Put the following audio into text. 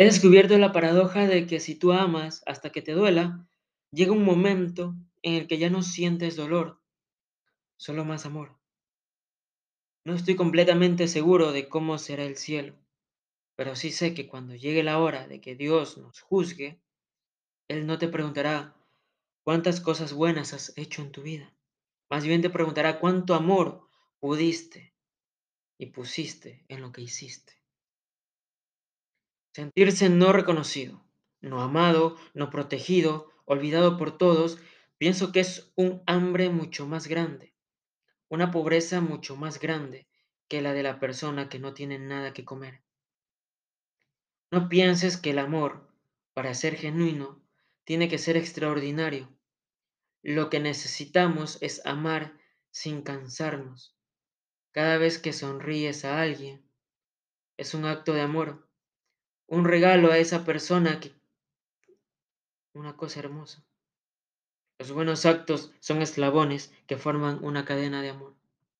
He descubierto la paradoja de que si tú amas hasta que te duela, llega un momento en el que ya no sientes dolor, solo más amor. No estoy completamente seguro de cómo será el cielo, pero sí sé que cuando llegue la hora de que Dios nos juzgue, Él no te preguntará cuántas cosas buenas has hecho en tu vida. Más bien te preguntará cuánto amor pudiste y pusiste en lo que hiciste. Sentirse no reconocido, no amado, no protegido, olvidado por todos, pienso que es un hambre mucho más grande, una pobreza mucho más grande que la de la persona que no tiene nada que comer. No pienses que el amor, para ser genuino, tiene que ser extraordinario. Lo que necesitamos es amar sin cansarnos. Cada vez que sonríes a alguien, es un acto de amor un regalo a esa persona que... Una cosa hermosa. Los buenos actos son eslabones que forman una cadena de amor.